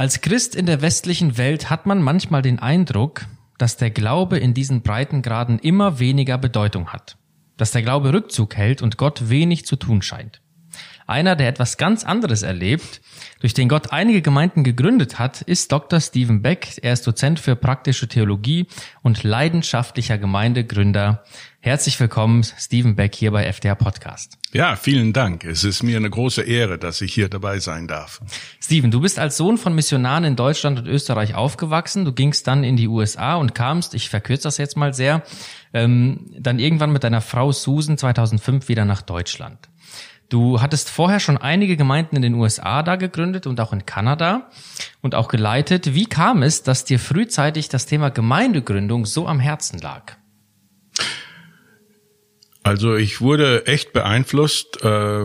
Als Christ in der westlichen Welt hat man manchmal den Eindruck, dass der Glaube in diesen Breitengraden immer weniger Bedeutung hat, dass der Glaube Rückzug hält und Gott wenig zu tun scheint. Einer, der etwas ganz anderes erlebt, durch den Gott einige Gemeinden gegründet hat, ist Dr. Stephen Beck. Er ist Dozent für praktische Theologie und leidenschaftlicher Gemeindegründer. Herzlich willkommen, Stephen Beck, hier bei FDR Podcast. Ja, vielen Dank. Es ist mir eine große Ehre, dass ich hier dabei sein darf. Stephen, du bist als Sohn von Missionaren in Deutschland und Österreich aufgewachsen. Du gingst dann in die USA und kamst, ich verkürze das jetzt mal sehr, ähm, dann irgendwann mit deiner Frau Susan 2005 wieder nach Deutschland. Du hattest vorher schon einige Gemeinden in den USA da gegründet und auch in Kanada und auch geleitet. Wie kam es, dass dir frühzeitig das Thema Gemeindegründung so am Herzen lag? Also ich wurde echt beeinflusst. Äh,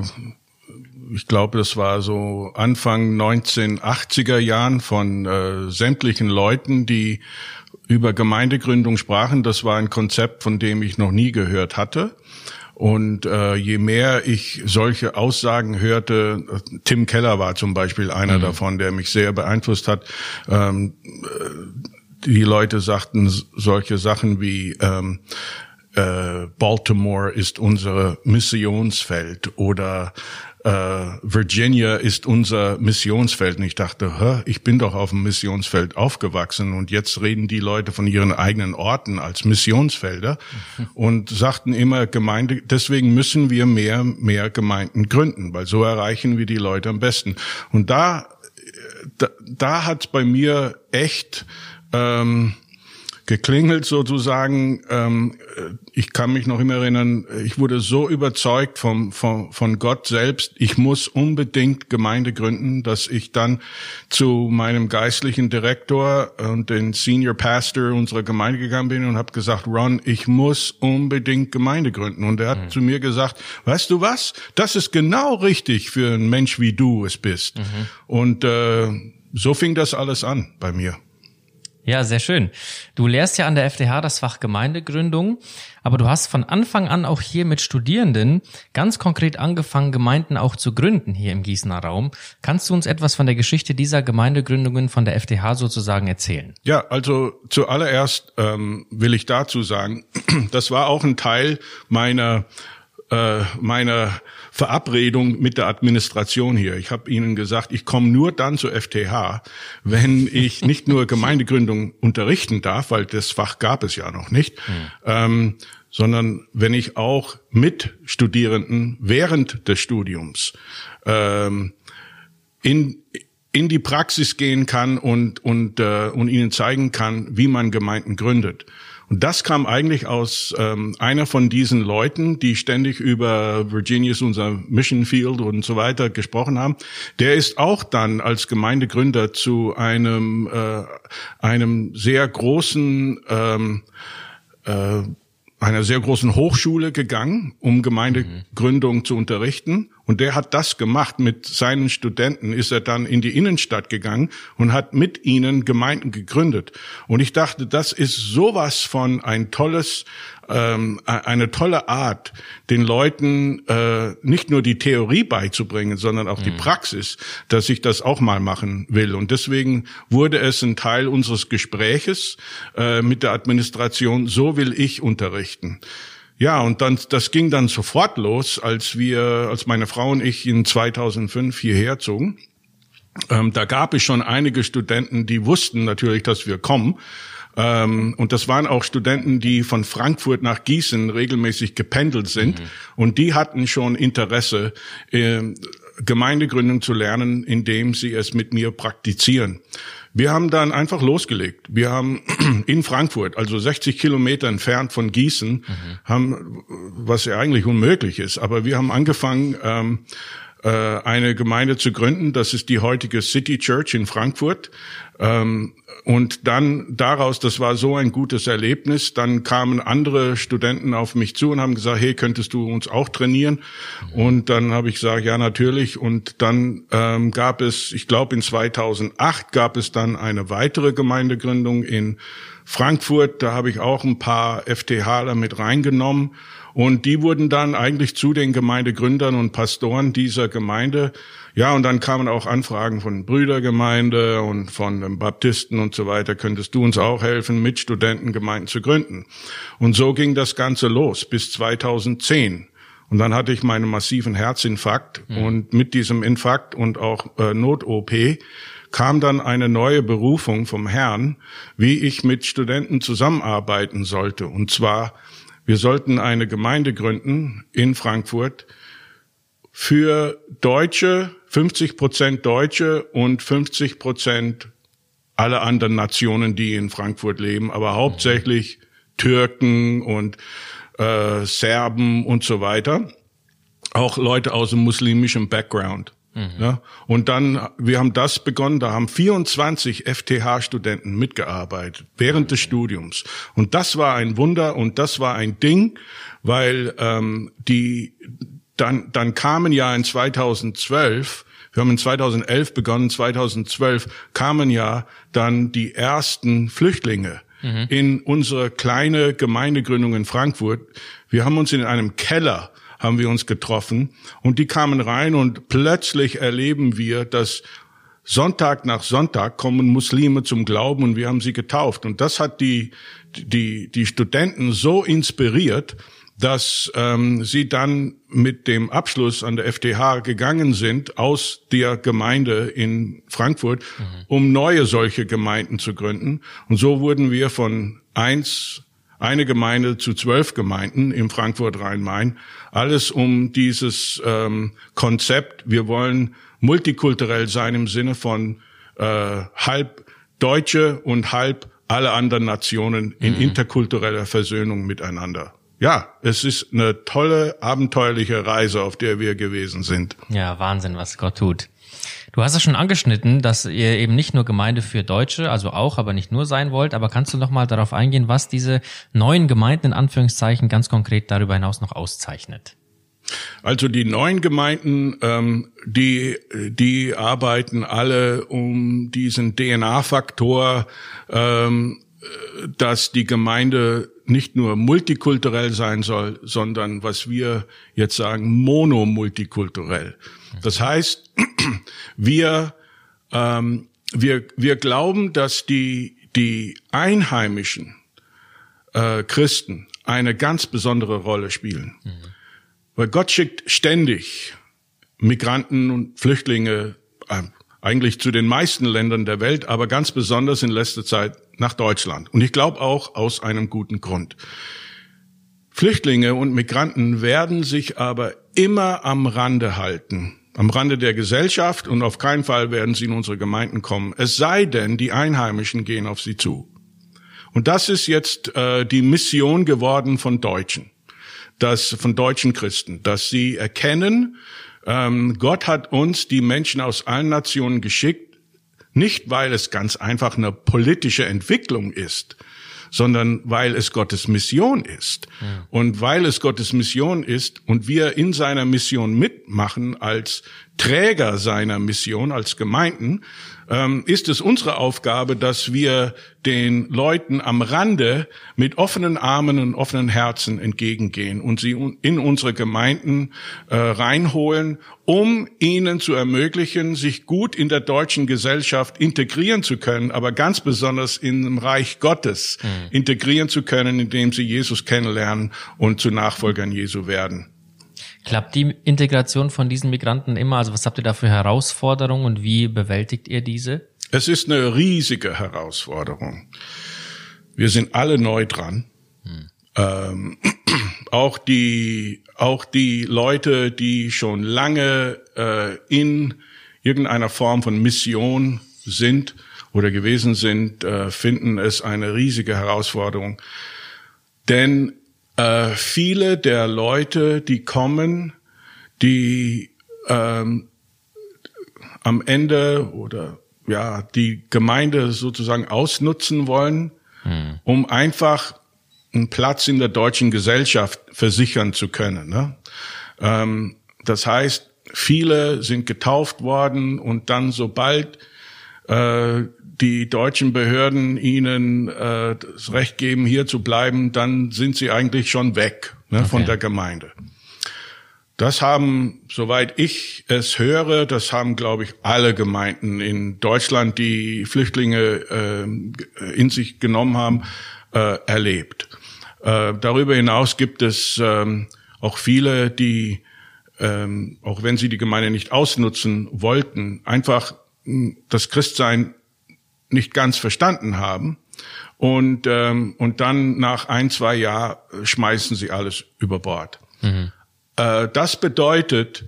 ich glaube, das war so Anfang 1980er Jahren von äh, sämtlichen Leuten, die über Gemeindegründung sprachen. Das war ein Konzept, von dem ich noch nie gehört hatte. Und äh, je mehr ich solche Aussagen hörte, Tim Keller war zum Beispiel einer mhm. davon, der mich sehr beeinflusst hat. Ähm, die Leute sagten solche Sachen wie ähm, äh, Baltimore ist unser Missionsfeld oder äh, Virginia ist unser Missionsfeld. Und ich dachte, Hä, ich bin doch auf dem Missionsfeld aufgewachsen und jetzt reden die Leute von ihren eigenen Orten als Missionsfelder und sagten immer Gemeinde, deswegen müssen wir mehr, mehr Gemeinden gründen, weil so erreichen wir die Leute am besten. Und da, da, da hat bei mir echt ähm, geklingelt sozusagen. Ähm, ich kann mich noch immer erinnern, ich wurde so überzeugt vom, vom, von Gott selbst, ich muss unbedingt Gemeinde gründen, dass ich dann zu meinem geistlichen Direktor und den Senior Pastor unserer Gemeinde gegangen bin und habe gesagt, Ron, ich muss unbedingt Gemeinde gründen. Und er hat mhm. zu mir gesagt, weißt du was, das ist genau richtig für einen Mensch, wie du es bist. Mhm. Und äh, so fing das alles an bei mir. Ja, sehr schön. Du lehrst ja an der FDH das Fach Gemeindegründung, aber du hast von Anfang an auch hier mit Studierenden ganz konkret angefangen, Gemeinden auch zu gründen hier im Gießener Raum. Kannst du uns etwas von der Geschichte dieser Gemeindegründungen von der FDH sozusagen erzählen? Ja, also zuallererst ähm, will ich dazu sagen, das war auch ein Teil meiner äh, meiner Verabredung mit der Administration hier. Ich habe Ihnen gesagt, ich komme nur dann zur FTH, wenn ich nicht nur Gemeindegründung unterrichten darf, weil das Fach gab es ja noch nicht, mhm. ähm, sondern wenn ich auch mit Studierenden während des Studiums ähm, in in die Praxis gehen kann und und äh, und ihnen zeigen kann, wie man Gemeinden gründet. Und das kam eigentlich aus ähm, einer von diesen Leuten, die ständig über Virginia's unser Mission Field und so weiter gesprochen haben. Der ist auch dann als Gemeindegründer zu einem äh, einem sehr großen ähm, äh, einer sehr großen Hochschule gegangen, um Gemeindegründung mhm. zu unterrichten. Und der hat das gemacht mit seinen Studenten, ist er dann in die Innenstadt gegangen und hat mit ihnen Gemeinden gegründet. Und ich dachte, das ist sowas von ein tolles, ähm, eine tolle Art, den Leuten äh, nicht nur die Theorie beizubringen, sondern auch mhm. die Praxis, dass ich das auch mal machen will. Und deswegen wurde es ein Teil unseres Gespräches äh, mit der Administration, so will ich unterrichten. Ja, und dann, das ging dann sofort los, als wir, als meine Frau und ich in 2005 hierher zogen. Ähm, da gab es schon einige Studenten, die wussten natürlich, dass wir kommen. Ähm, und das waren auch Studenten, die von Frankfurt nach Gießen regelmäßig gependelt sind. Mhm. Und die hatten schon Interesse, äh, Gemeindegründung zu lernen, indem sie es mit mir praktizieren. Wir haben dann einfach losgelegt. Wir haben in Frankfurt, also 60 Kilometer entfernt von Gießen, mhm. haben, was ja eigentlich unmöglich ist, aber wir haben angefangen, ähm, äh, eine Gemeinde zu gründen. Das ist die heutige City Church in Frankfurt. Ähm, und dann daraus, das war so ein gutes Erlebnis, dann kamen andere Studenten auf mich zu und haben gesagt, hey, könntest du uns auch trainieren? Und dann habe ich gesagt, ja, natürlich. Und dann ähm, gab es, ich glaube in 2008 gab es dann eine weitere Gemeindegründung in Frankfurt. Da habe ich auch ein paar FTHler mit reingenommen. Und die wurden dann eigentlich zu den Gemeindegründern und Pastoren dieser Gemeinde. Ja, und dann kamen auch Anfragen von Brüdergemeinde und von den Baptisten und so weiter. Könntest du uns auch helfen, mit Studentengemeinden zu gründen? Und so ging das Ganze los bis 2010. Und dann hatte ich meinen massiven Herzinfarkt mhm. und mit diesem Infarkt und auch äh, Not-OP kam dann eine neue Berufung vom Herrn, wie ich mit Studenten zusammenarbeiten sollte. Und zwar wir sollten eine Gemeinde gründen in Frankfurt für Deutsche, 50 Prozent Deutsche und 50 Prozent alle anderen Nationen, die in Frankfurt leben, aber hauptsächlich Türken und äh, Serben und so weiter. Auch Leute aus dem muslimischen Background. Mhm. Ja, und dann, wir haben das begonnen, da haben 24 FTH-Studenten mitgearbeitet während des Studiums. Und das war ein Wunder und das war ein Ding, weil ähm, die dann, dann kamen ja in 2012 wir haben in 2011 begonnen, 2012 kamen ja dann die ersten Flüchtlinge mhm. in unsere kleine Gemeindegründung in Frankfurt. Wir haben uns in einem Keller haben wir uns getroffen und die kamen rein und plötzlich erleben wir, dass Sonntag nach Sonntag kommen Muslime zum Glauben und wir haben sie getauft. Und das hat die, die, die Studenten so inspiriert, dass ähm, sie dann mit dem Abschluss an der FTH gegangen sind aus der Gemeinde in Frankfurt, mhm. um neue solche Gemeinden zu gründen. Und so wurden wir von eins eine Gemeinde zu zwölf Gemeinden im Frankfurt-Rhein-Main. Alles um dieses ähm, Konzept, wir wollen multikulturell sein im Sinne von äh, halb Deutsche und halb alle anderen Nationen in mhm. interkultureller Versöhnung miteinander. Ja, es ist eine tolle, abenteuerliche Reise, auf der wir gewesen sind. Ja, Wahnsinn, was Gott tut. Du hast es schon angeschnitten, dass ihr eben nicht nur Gemeinde für Deutsche, also auch, aber nicht nur sein wollt. Aber kannst du noch mal darauf eingehen, was diese neuen Gemeinden in Anführungszeichen ganz konkret darüber hinaus noch auszeichnet? Also die neuen Gemeinden, ähm, die die arbeiten alle um diesen DNA-Faktor, ähm, dass die Gemeinde nicht nur multikulturell sein soll, sondern was wir jetzt sagen, monomultikulturell. Das heißt, wir, ähm, wir, wir glauben, dass die, die einheimischen äh, Christen eine ganz besondere Rolle spielen. Mhm. Weil Gott schickt ständig Migranten und Flüchtlinge eigentlich zu den meisten Ländern der Welt, aber ganz besonders in letzter Zeit nach Deutschland. Und ich glaube auch aus einem guten Grund. Flüchtlinge und Migranten werden sich aber immer am Rande halten am Rande der Gesellschaft und auf keinen Fall werden sie in unsere Gemeinden kommen. Es sei denn, die Einheimischen gehen auf sie zu. Und das ist jetzt äh, die Mission geworden von Deutschen, dass von deutschen Christen, dass sie erkennen, ähm, Gott hat uns die Menschen aus allen Nationen geschickt, nicht weil es ganz einfach eine politische Entwicklung ist, sondern weil es Gottes Mission ist. Ja. Und weil es Gottes Mission ist und wir in seiner Mission mitmachen als Träger seiner Mission, als Gemeinden, ähm, ist es unsere Aufgabe, dass wir den Leuten am Rande mit offenen Armen und offenen Herzen entgegengehen und sie in unsere Gemeinden äh, reinholen, um ihnen zu ermöglichen, sich gut in der deutschen Gesellschaft integrieren zu können, aber ganz besonders im Reich Gottes mhm. integrieren zu können, indem sie Jesus kennenlernen und zu Nachfolgern Jesu werden. Klappt die Integration von diesen Migranten immer? Also was habt ihr da für Herausforderungen und wie bewältigt ihr diese? Es ist eine riesige Herausforderung. Wir sind alle neu dran. Hm. Ähm, auch die auch die Leute, die schon lange äh, in irgendeiner Form von Mission sind oder gewesen sind, äh, finden es eine riesige Herausforderung. Denn äh, viele der Leute, die kommen, die ähm, am Ende oder ja die Gemeinde sozusagen ausnutzen wollen, hm. um einfach einen Platz in der deutschen Gesellschaft versichern zu können. Ne? Ähm, das heißt, viele sind getauft worden und dann sobald äh, die deutschen Behörden ihnen äh, das Recht geben, hier zu bleiben, dann sind sie eigentlich schon weg ne, okay. von der Gemeinde. Das haben, soweit ich es höre, das haben, glaube ich, alle Gemeinden in Deutschland, die Flüchtlinge äh, in sich genommen haben, äh, erlebt. Äh, darüber hinaus gibt es ähm, auch viele, die, ähm, auch wenn sie die Gemeinde nicht ausnutzen wollten, einfach das Christsein nicht ganz verstanden haben und ähm, und dann nach ein zwei Jahren schmeißen sie alles über Bord. Mhm. Äh, das bedeutet,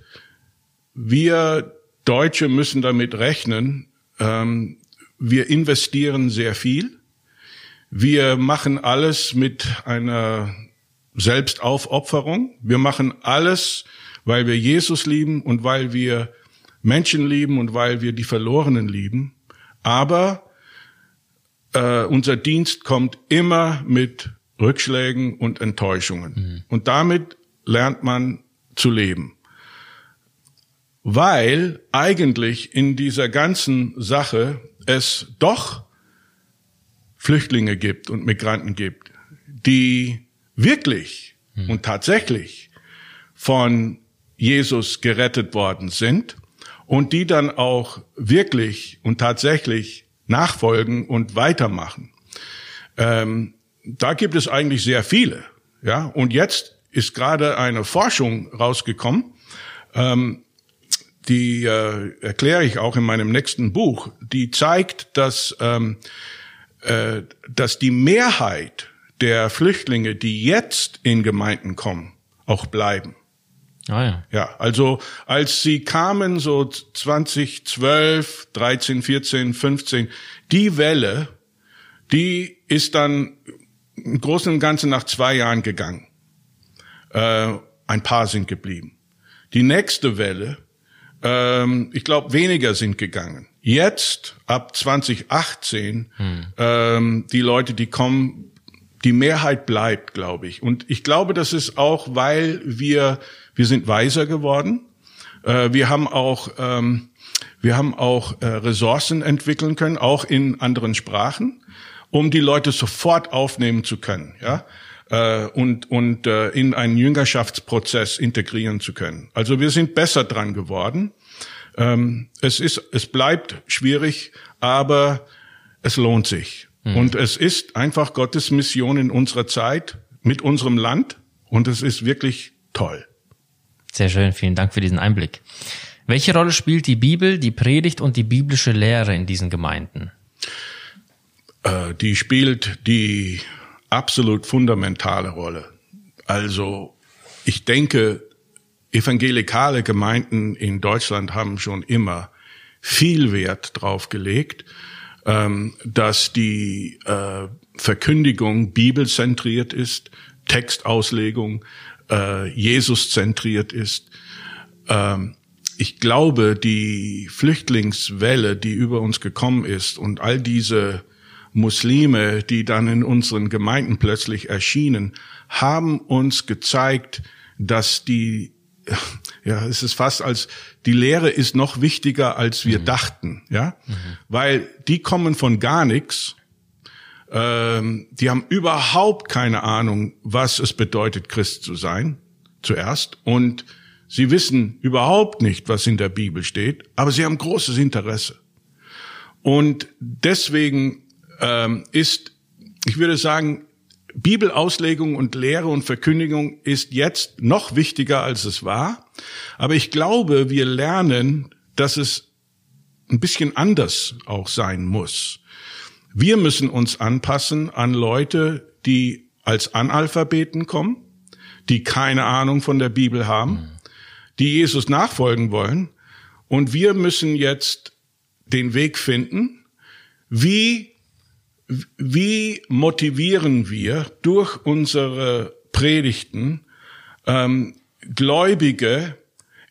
wir Deutsche müssen damit rechnen. Ähm, wir investieren sehr viel. Wir machen alles mit einer Selbstaufopferung. Wir machen alles, weil wir Jesus lieben und weil wir Menschen lieben und weil wir die Verlorenen lieben. Aber äh, unser Dienst kommt immer mit Rückschlägen und Enttäuschungen. Mhm. Und damit lernt man zu leben. Weil eigentlich in dieser ganzen Sache es doch Flüchtlinge gibt und Migranten gibt, die wirklich hm. und tatsächlich von Jesus gerettet worden sind und die dann auch wirklich und tatsächlich nachfolgen und weitermachen. Ähm, da gibt es eigentlich sehr viele. Ja, und jetzt ist gerade eine Forschung rausgekommen, ähm, die äh, erkläre ich auch in meinem nächsten Buch, die zeigt, dass, ähm, äh, dass die Mehrheit der Flüchtlinge, die jetzt in Gemeinden kommen, auch bleiben. Ah, ja. ja, also als sie kamen, so 2012, 13, 14, 15, die Welle, die ist dann im Großen und Ganzen nach zwei Jahren gegangen. Äh, ein paar sind geblieben. Die nächste Welle, ähm, ich glaube, weniger sind gegangen. Jetzt, ab 2018, hm. ähm, die Leute, die kommen, die Mehrheit bleibt, glaube ich. Und ich glaube, das ist auch, weil wir, wir sind weiser geworden. Äh, wir haben auch, ähm, wir haben auch äh, Ressourcen entwickeln können, auch in anderen Sprachen, um die Leute sofort aufnehmen zu können. Ja, äh, und, und äh, in einen Jüngerschaftsprozess integrieren zu können. Also wir sind besser dran geworden. Ähm, es ist, es bleibt schwierig, aber es lohnt sich. Mhm. Und es ist einfach Gottes Mission in unserer Zeit mit unserem Land und es ist wirklich toll. Sehr schön, vielen Dank für diesen Einblick. Welche Rolle spielt die Bibel, die Predigt und die biblische Lehre in diesen Gemeinden? Äh, die spielt die absolut fundamentale Rolle. Also ich denke, evangelikale Gemeinden in Deutschland haben schon immer viel Wert drauf gelegt, ähm, dass die äh, Verkündigung bibelzentriert ist, Textauslegung äh, Jesus zentriert ist. Ähm, ich glaube, die Flüchtlingswelle, die über uns gekommen ist und all diese Muslime, die dann in unseren Gemeinden plötzlich erschienen, haben uns gezeigt, dass die, ja, es ist fast als, die Lehre ist noch wichtiger, als wir mhm. dachten, ja, mhm. weil die kommen von gar nichts, ähm, die haben überhaupt keine Ahnung, was es bedeutet, Christ zu sein, zuerst, und sie wissen überhaupt nicht, was in der Bibel steht, aber sie haben großes Interesse. Und deswegen ähm, ist, ich würde sagen, Bibelauslegung und Lehre und Verkündigung ist jetzt noch wichtiger, als es war. Aber ich glaube, wir lernen, dass es ein bisschen anders auch sein muss. Wir müssen uns anpassen an Leute, die als Analphabeten kommen, die keine Ahnung von der Bibel haben, die Jesus nachfolgen wollen. Und wir müssen jetzt den Weg finden, wie wie motivieren wir durch unsere Predigten ähm, Gläubige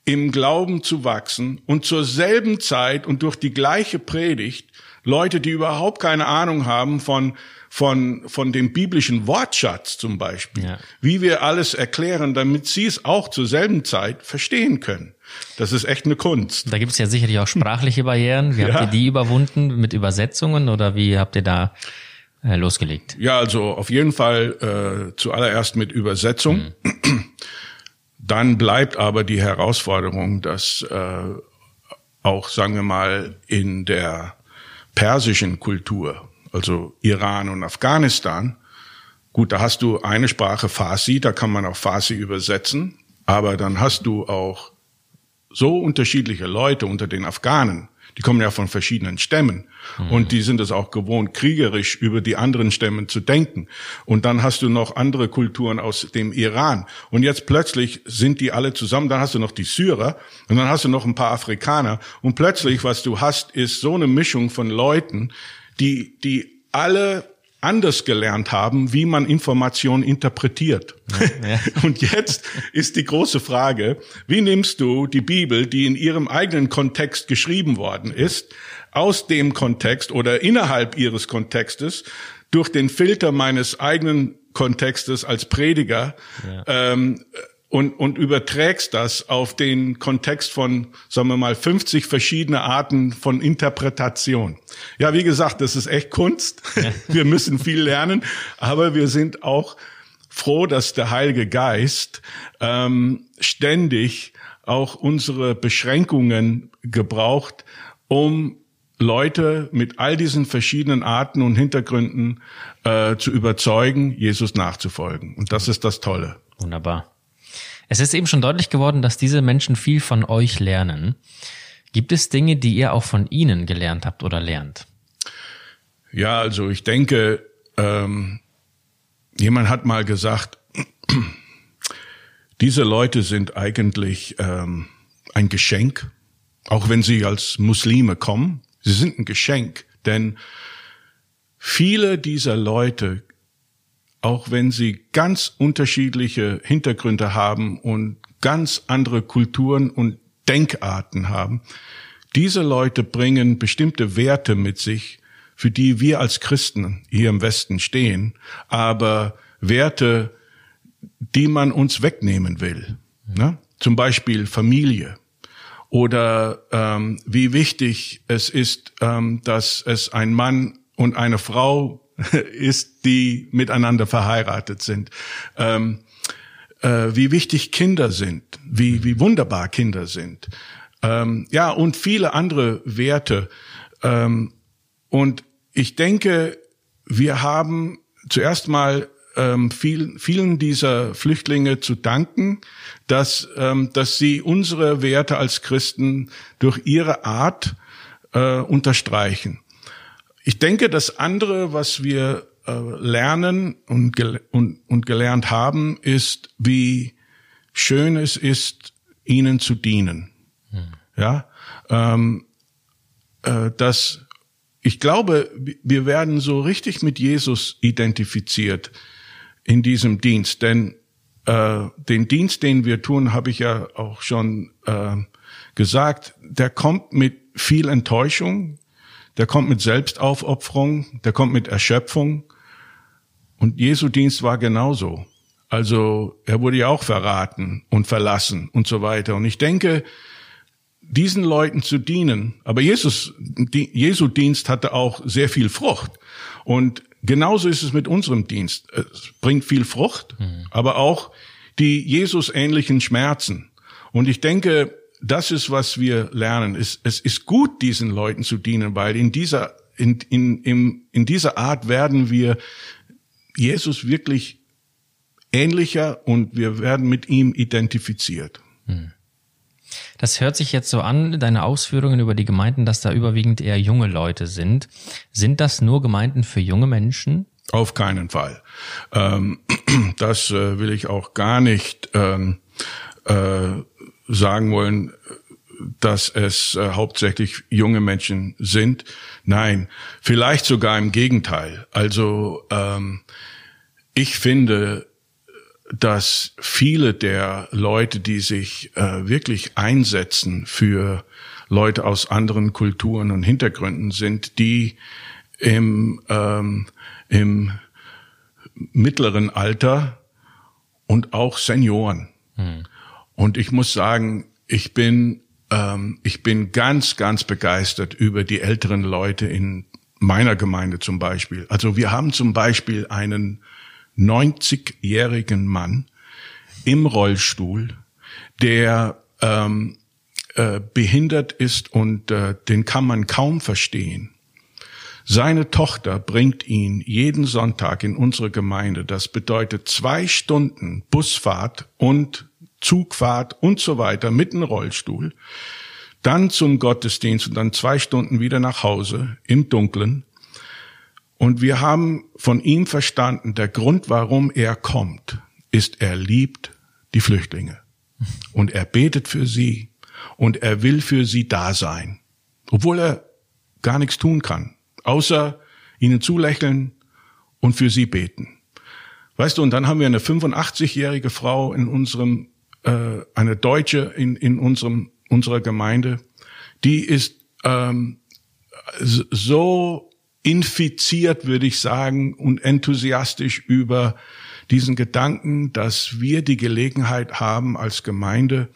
im Glauben zu wachsen und zur selben Zeit und durch die gleiche Predigt Leute, die überhaupt keine Ahnung haben von von, von dem biblischen Wortschatz zum Beispiel, ja. wie wir alles erklären, damit sie es auch zur selben Zeit verstehen können. Das ist echt eine Kunst. Da gibt es ja sicherlich auch sprachliche Barrieren. Wie ja. habt ihr die überwunden mit Übersetzungen oder wie habt ihr da äh, losgelegt? Ja, also auf jeden Fall äh, zuallererst mit Übersetzung. Mhm. Dann bleibt aber die Herausforderung, dass äh, auch, sagen wir mal, in der persischen Kultur, also Iran und Afghanistan, gut, da hast du eine Sprache Farsi, da kann man auch Farsi übersetzen, aber dann hast du auch so unterschiedliche Leute unter den Afghanen, die kommen ja von verschiedenen Stämmen mhm. und die sind es auch gewohnt, kriegerisch über die anderen Stämmen zu denken. Und dann hast du noch andere Kulturen aus dem Iran. Und jetzt plötzlich sind die alle zusammen. Dann hast du noch die Syrer und dann hast du noch ein paar Afrikaner. Und plötzlich, was du hast, ist so eine Mischung von Leuten, die, die alle anders gelernt haben, wie man Informationen interpretiert. Ja. Und jetzt ist die große Frage, wie nimmst du die Bibel, die in ihrem eigenen Kontext geschrieben worden ist, aus dem Kontext oder innerhalb ihres Kontextes durch den Filter meines eigenen Kontextes als Prediger ja. ähm, und, und überträgst das auf den Kontext von, sagen wir mal, 50 verschiedene Arten von Interpretation. Ja, wie gesagt, das ist echt Kunst. Wir müssen viel lernen, aber wir sind auch froh, dass der Heilige Geist ähm, ständig auch unsere Beschränkungen gebraucht, um Leute mit all diesen verschiedenen Arten und Hintergründen äh, zu überzeugen, Jesus nachzufolgen. Und das ist das Tolle. Wunderbar. Es ist eben schon deutlich geworden, dass diese Menschen viel von euch lernen. Gibt es Dinge, die ihr auch von ihnen gelernt habt oder lernt? Ja, also ich denke, ähm, jemand hat mal gesagt, diese Leute sind eigentlich ähm, ein Geschenk, auch wenn sie als Muslime kommen. Sie sind ein Geschenk, denn viele dieser Leute auch wenn sie ganz unterschiedliche Hintergründe haben und ganz andere Kulturen und Denkarten haben, diese Leute bringen bestimmte Werte mit sich, für die wir als Christen hier im Westen stehen, aber Werte, die man uns wegnehmen will. Ne? Zum Beispiel Familie oder ähm, wie wichtig es ist, ähm, dass es ein Mann und eine Frau ist, die miteinander verheiratet sind. Ähm, äh, wie wichtig Kinder sind, wie, wie wunderbar Kinder sind. Ähm, ja, und viele andere Werte. Ähm, und ich denke, wir haben zuerst mal ähm, viel, vielen dieser Flüchtlinge zu danken, dass, ähm, dass sie unsere Werte als Christen durch ihre Art äh, unterstreichen. Ich denke, das andere, was wir äh, lernen und, gel und, und gelernt haben, ist, wie schön es ist, ihnen zu dienen. Hm. Ja, ähm, äh, dass ich glaube, wir werden so richtig mit Jesus identifiziert in diesem Dienst, denn äh, den Dienst, den wir tun, habe ich ja auch schon äh, gesagt, der kommt mit viel Enttäuschung, der kommt mit Selbstaufopferung, der kommt mit Erschöpfung. Und Jesu Dienst war genauso. Also er wurde ja auch verraten und verlassen und so weiter. Und ich denke, diesen Leuten zu dienen, aber Jesus, die, Jesu Dienst hatte auch sehr viel Frucht. Und genauso ist es mit unserem Dienst. Es bringt viel Frucht, mhm. aber auch die Jesus ähnlichen Schmerzen. Und ich denke, das ist, was wir lernen. Es, es ist gut, diesen Leuten zu dienen, weil in dieser, in, in, in, in dieser Art werden wir Jesus wirklich ähnlicher und wir werden mit ihm identifiziert. Hm. Das hört sich jetzt so an, deine Ausführungen über die Gemeinden, dass da überwiegend eher junge Leute sind. Sind das nur Gemeinden für junge Menschen? Auf keinen Fall. Ähm, das äh, will ich auch gar nicht ähm, äh, sagen wollen, dass es äh, hauptsächlich junge Menschen sind. Nein, vielleicht sogar im Gegenteil. Also ähm, ich finde, dass viele der Leute, die sich äh, wirklich einsetzen für Leute aus anderen Kulturen und Hintergründen sind, die im, ähm, im mittleren Alter und auch Senioren. Hm. Und ich muss sagen, ich bin ähm, ich bin ganz, ganz begeistert über die älteren Leute in meiner Gemeinde zum Beispiel. Also wir haben zum Beispiel einen 90-jährigen Mann im Rollstuhl, der ähm, äh, behindert ist und äh, den kann man kaum verstehen. Seine Tochter bringt ihn jeden Sonntag in unsere Gemeinde. Das bedeutet zwei Stunden Busfahrt und Zugfahrt und so weiter mit dem Rollstuhl. Dann zum Gottesdienst und dann zwei Stunden wieder nach Hause im Dunkeln. Und wir haben von ihm verstanden, der Grund, warum er kommt, ist, er liebt die Flüchtlinge. Und er betet für sie und er will für sie da sein. Obwohl er gar nichts tun kann, außer ihnen zulächeln und für sie beten. Weißt du, und dann haben wir eine 85-jährige Frau in unserem, äh, eine Deutsche in, in unserem, unserer Gemeinde, die ist ähm, so infiziert, würde ich sagen, und enthusiastisch über diesen Gedanken, dass wir die Gelegenheit haben, als Gemeinde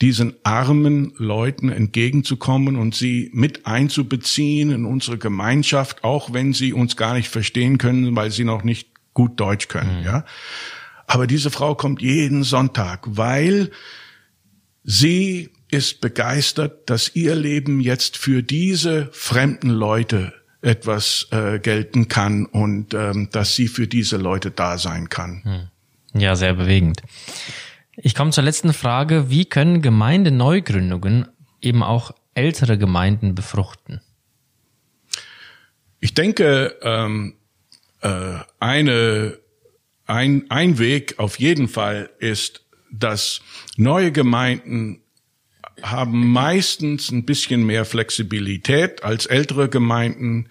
diesen armen Leuten entgegenzukommen und sie mit einzubeziehen in unsere Gemeinschaft, auch wenn sie uns gar nicht verstehen können, weil sie noch nicht gut Deutsch können, mhm. ja. Aber diese Frau kommt jeden Sonntag, weil sie ist begeistert, dass ihr Leben jetzt für diese fremden Leute etwas äh, gelten kann und ähm, dass sie für diese Leute da sein kann. Hm. Ja, sehr bewegend. Ich komme zur letzten Frage. Wie können Gemeindeneugründungen eben auch ältere Gemeinden befruchten? Ich denke, ähm, äh, eine, ein, ein Weg auf jeden Fall ist, dass neue Gemeinden haben meistens ein bisschen mehr Flexibilität als ältere Gemeinden,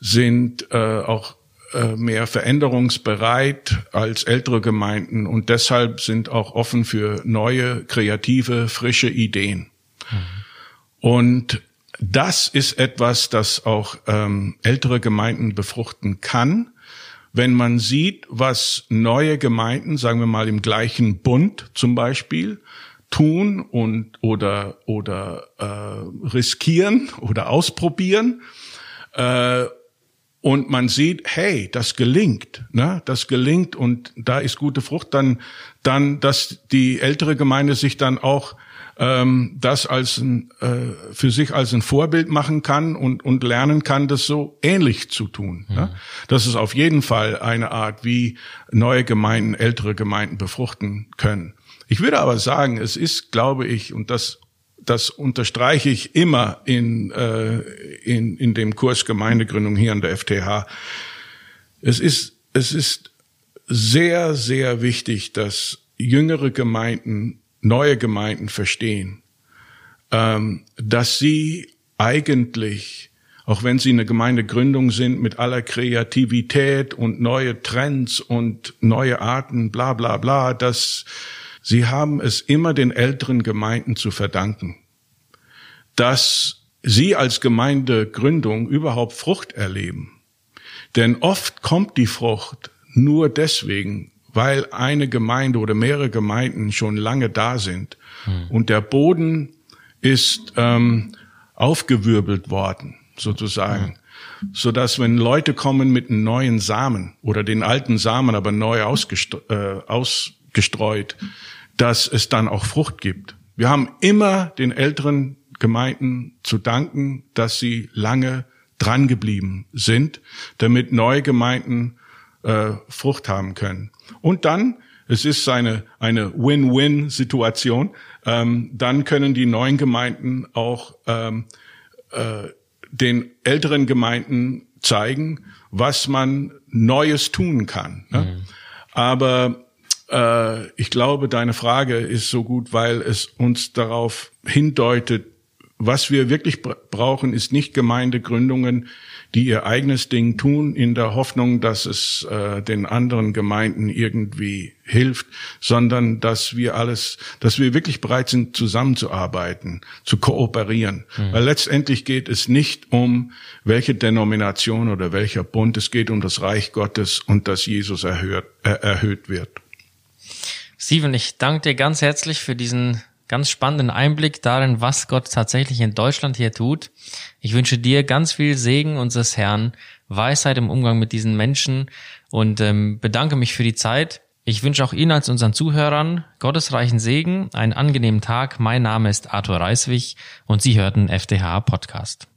sind äh, auch äh, mehr veränderungsbereit als ältere Gemeinden und deshalb sind auch offen für neue, kreative, frische Ideen. Mhm. Und das ist etwas, das auch ähm, ältere Gemeinden befruchten kann, wenn man sieht, was neue Gemeinden, sagen wir mal im gleichen Bund zum Beispiel, tun und oder oder äh, riskieren oder ausprobieren äh, und man sieht, hey, das gelingt, ne, das gelingt und da ist gute Frucht, dann dann, dass die ältere Gemeinde sich dann auch ähm, das als ein, äh, für sich als ein Vorbild machen kann und und lernen kann, das so ähnlich zu tun. Mhm. Ne? Das ist auf jeden Fall eine Art, wie neue Gemeinden ältere Gemeinden befruchten können. Ich würde aber sagen, es ist, glaube ich, und das das unterstreiche ich immer in, äh, in, in dem Kurs Gemeindegründung hier an der FTH. Es ist, es ist sehr, sehr wichtig, dass jüngere Gemeinden, neue Gemeinden verstehen, ähm, dass sie eigentlich, auch wenn sie eine Gemeindegründung sind, mit aller Kreativität und neue Trends und neue Arten, bla bla bla, dass Sie haben es immer den älteren Gemeinden zu verdanken, dass sie als Gemeindegründung überhaupt Frucht erleben. Denn oft kommt die Frucht nur deswegen, weil eine Gemeinde oder mehrere Gemeinden schon lange da sind hm. und der Boden ist ähm, aufgewirbelt worden, sozusagen. Hm. So dass wenn Leute kommen mit einem neuen Samen oder den alten Samen aber neu ausgestreut, äh, ausgestreut dass es dann auch Frucht gibt. Wir haben immer den älteren Gemeinden zu danken, dass sie lange dran geblieben sind, damit neue Gemeinden äh, Frucht haben können. Und dann, es ist eine, eine Win-Win-Situation, ähm, dann können die neuen Gemeinden auch ähm, äh, den älteren Gemeinden zeigen, was man Neues tun kann. Ne? Mhm. Aber äh, ich glaube, deine Frage ist so gut, weil es uns darauf hindeutet, was wir wirklich brauchen, ist nicht Gemeindegründungen, die ihr eigenes Ding tun, in der Hoffnung, dass es äh, den anderen Gemeinden irgendwie hilft, sondern dass wir alles, dass wir wirklich bereit sind, zusammenzuarbeiten, zu kooperieren. Mhm. Weil letztendlich geht es nicht um welche Denomination oder welcher Bund, es geht um das Reich Gottes und dass Jesus erhöht, äh, erhöht wird. Steven, ich danke dir ganz herzlich für diesen ganz spannenden Einblick darin, was Gott tatsächlich in Deutschland hier tut. Ich wünsche dir ganz viel Segen unseres Herrn, Weisheit im Umgang mit diesen Menschen und ähm, bedanke mich für die Zeit. Ich wünsche auch Ihnen als unseren Zuhörern gottesreichen Segen, einen angenehmen Tag. Mein Name ist Arthur Reiswig und Sie hörten FDH Podcast.